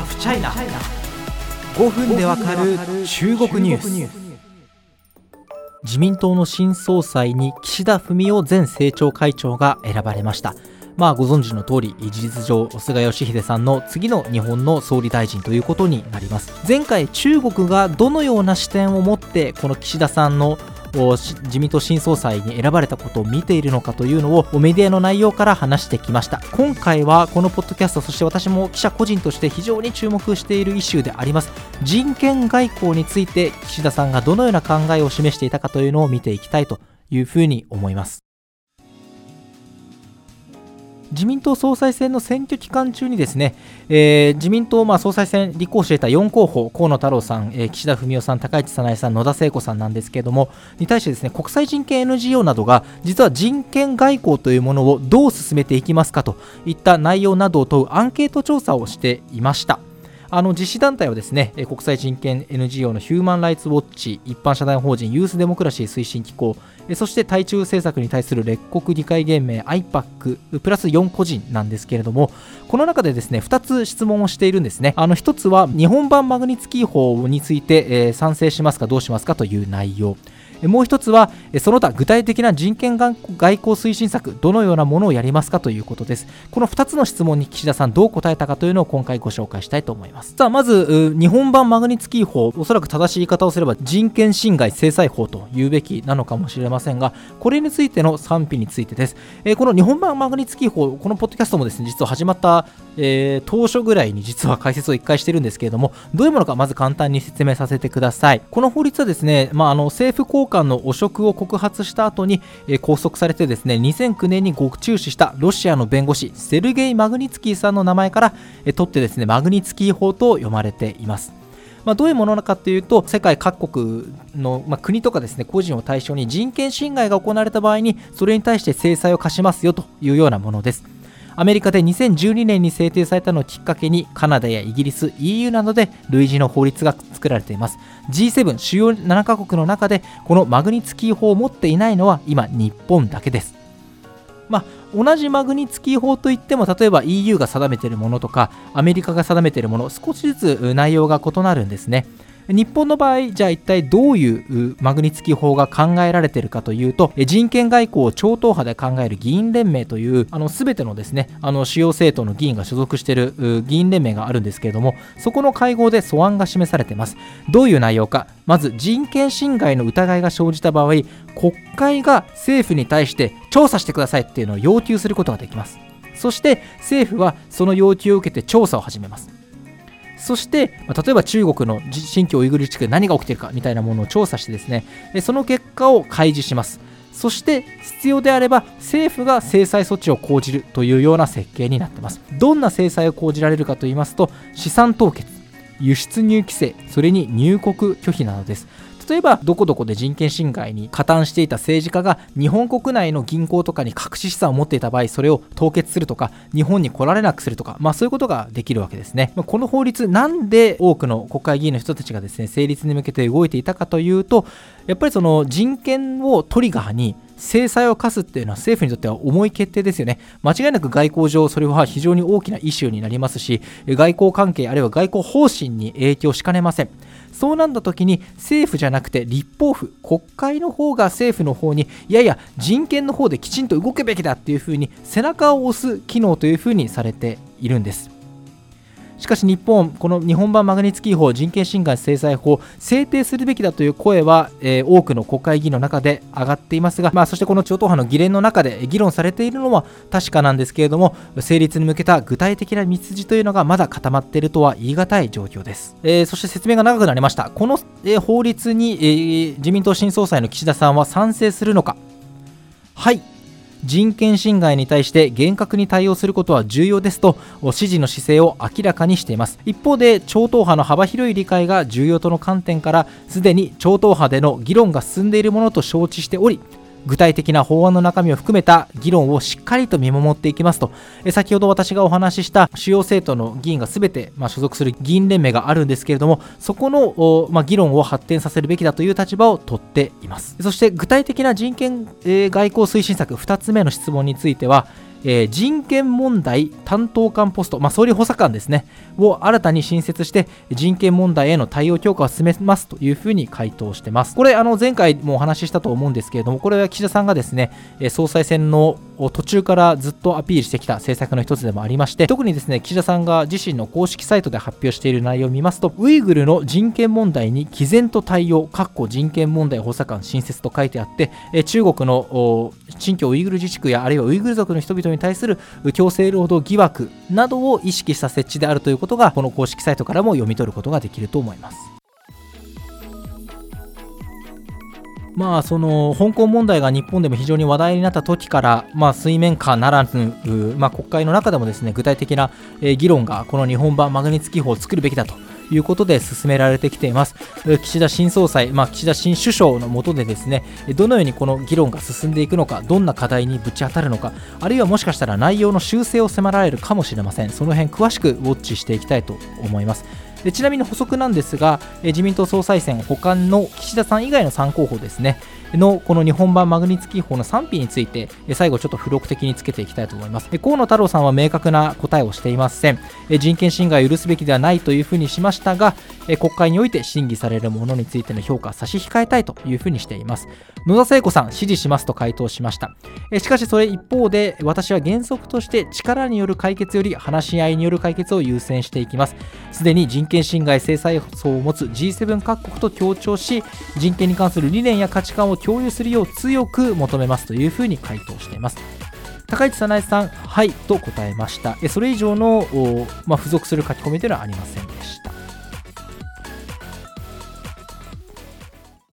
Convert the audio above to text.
ハフチャイナ5分でわかる中国ニュース。自民党の新総裁に岸田文雄前政調会長が選ばれました。まあご存知の通り事実上菅義偉さんの次の日本の総理大臣ということになります。前回中国がどのような視点を持ってこの岸田さんの自民党新総裁に選ばれたことを見ているのかというのをメディアの内容から話してきました。今回はこのポッドキャストそして私も記者個人として非常に注目しているイシューであります。人権外交について岸田さんがどのような考えを示していたかというのを見ていきたいというふうに思います。自民党総裁選の選挙期間中にですね、えー、自民党まあ総裁選立候補していた4候補、河野太郎さん、えー、岸田文雄さん、高市早苗さん、野田聖子さんなんですけれども、に対してですね国際人権 NGO などが実は人権外交というものをどう進めていきますかといった内容などを問うアンケート調査をしていました。あの実施団体はですね国際人権 NGO のヒューマン・ライツ・ウォッチ一般社団法人ユース・デモクラシー推進機構そして対中政策に対する列国議会連盟 IPAC プラス4個人なんですけれどもこの中でですね2つ質問をしているんですね。あの1つは日本版マグニツキー法について、えー、賛成しますかどうしますかという内容。もう一つは、その他具体的な人権外交推進策、どのようなものをやりますかということです。この2つの質問に岸田さんどう答えたかというのを今回ご紹介したいと思います。さあ、まず、日本版マグニツキー法、おそらく正しい言い方をすれば人権侵害制裁法と言うべきなのかもしれませんが、これについての賛否についてです。えー、この日本版マグニツキー法、このポッドキャストもですね、実は始まった、えー、当初ぐらいに実は解説を1回してるんですけれども、どういうものかまず簡単に説明させてください。この法律はですね、まあ、あの政府官の汚職を告発した後に、えー、拘束されてですね2009年に獄中死したロシアの弁護士セルゲイ・マグニツキーさんの名前から、えー、取ってですねマグニツキー法と読まれています。まあ、どういうものなのかというと世界各国の、まあ、国とかですね個人を対象に人権侵害が行われた場合にそれに対して制裁を課しますよというようなものです。アメリカで2012年に制定されたのをきっかけにカナダやイギリス EU などで類似の法律が作られています。G7 主要7カ国の中でこのマグニツキー法を持っていないのは今日本だけです。まあ、同じマグニツキー法といっても例えば EU が定めているものとかアメリカが定めているもの少しずつ内容が異なるんですね。日本の場合、じゃあ一体どういうマグニツキ法が考えられているかというと、人権外交を超党派で考える議員連盟という、あの全てのですね、あの主要政党の議員が所属している議員連盟があるんですけれども、そこの会合で素案が示されています。どういう内容か、まず人権侵害の疑いが生じた場合、国会が政府に対して調査してくださいっていうのを要求することができます。そして政府はその要求を受けて調査を始めます。そして、例えば中国の新疆ウイグル地区で何が起きているかみたいなものを調査してですねその結果を開示します。そして必要であれば政府が制裁措置を講じるというような設計になっています。どんな制裁を講じられるかと言いますと資産凍結輸出入規制それに入国拒否などです。例えばどこどこで人権侵害に加担していた政治家が日本国内の銀行とかに隠し資産を持っていた場合それを凍結するとか日本に来られなくするとか、まあ、そういうことができるわけですねまこの法律なんで多くの国会議員の人たちがですね成立に向けて動いていたかというとやっぱりその人権をトリガーに制裁を科すっていうのは政府にとっては重い決定ですよね。間違いなく外交上、それは非常に大きなイシューになりますし、外交関係、あるいは外交方針に影響しかねません。そうなんだ時に政府じゃなくて立法府国会の方が政府の方にいやいや人権の方できちんと動くべきだっていうふうに背中を押す機能というふうにされているんです。しかし日本、この日本版マグニツキー法人権侵害制裁法制定するべきだという声は、えー、多くの国会議員の中で上がっていますが、まあ、そしてこの超党派の議連の中で議論されているのは確かなんですけれども成立に向けた具体的な道筋というのがまだ固まっているとは言い難い状況です、えー、そして説明が長くなりました。この、えー、法律に、えー、自民党新総裁の岸田さんは賛成するのか。はい。人権侵害に対して厳格に対応することは重要ですと支持の姿勢を明らかにしています。一方で超党派の幅広い理解が重要との観点からすでに超党派での議論が進んでいるものと承知しており具体的な法案の中身を含めた議論をしっかりと見守っていきますと、先ほど私がお話しした主要政党の議員が全て、ま所属する議員連盟があるんですけれども、そこの、ま議論を発展させるべきだという立場を取っています。そして具体的な人権、え外交推進策2つ目の質問については、えー、人権問題担当官ポスト、まあ、総理補佐官ですね、を新たに新設して、人権問題への対応強化を進めますというふうに回答してます。これ、あの前回もお話ししたと思うんですけれども、これは岸田さんがですね、総裁選のを途中からずっとアピールしてきた政策の一つでもありまして、特にですね、岸田さんが自身の公式サイトで発表している内容を見ますと、ウイグルの人権問題に毅然と対応、かっこ人権問題補佐官新設と書いてあってえ、中国の新疆ウイグル自治区やあるいはウイグル族の人々に対する強制労働疑惑などを意識した設置であるということがこの公式サイトからも読み取ることができると思います。まあ、その香港問題が日本でも非常に話題になった時から、まあ、水面下ならぬ、まあ、国会の中でもですね具体的な議論がこの日本版マグニツキー法を作るべきだということで進められてきています。岸田新総裁、まあ、岸田新首相の下でですね、どのようにこの議論が進んでいくのか、どんな課題にぶち当たるのか、あるいはもしかしたら内容の修正を迫られるかもしれません。その辺詳しくウォッチしていきたいと思います。でちなみに補足なんですが、自民党総裁選、補完の岸田さん以外の3候補ですね、のこの日本版マグニツキー法の賛否について最後ちょっと付録的につけていきたいと思います。河野太郎さんは明確な答えをしていません人権侵害を許すべきではないというふうにしましたが国会において審議されるものについての評価差し控えたいというふうにしています。野田聖子さん支持しますと回答しました。しかしそれ一方で私は原則として力による解決より話し合いによる解決を優先していきます。すでに人権侵害制裁層を持つ G7 各国と協調し人権に関する理念や価値観を共有するよう強く求めますというふうに回答しています高市早苗さん、はいと答えました。それ以上の、まあ、付属する書き込みというのはありませんでした。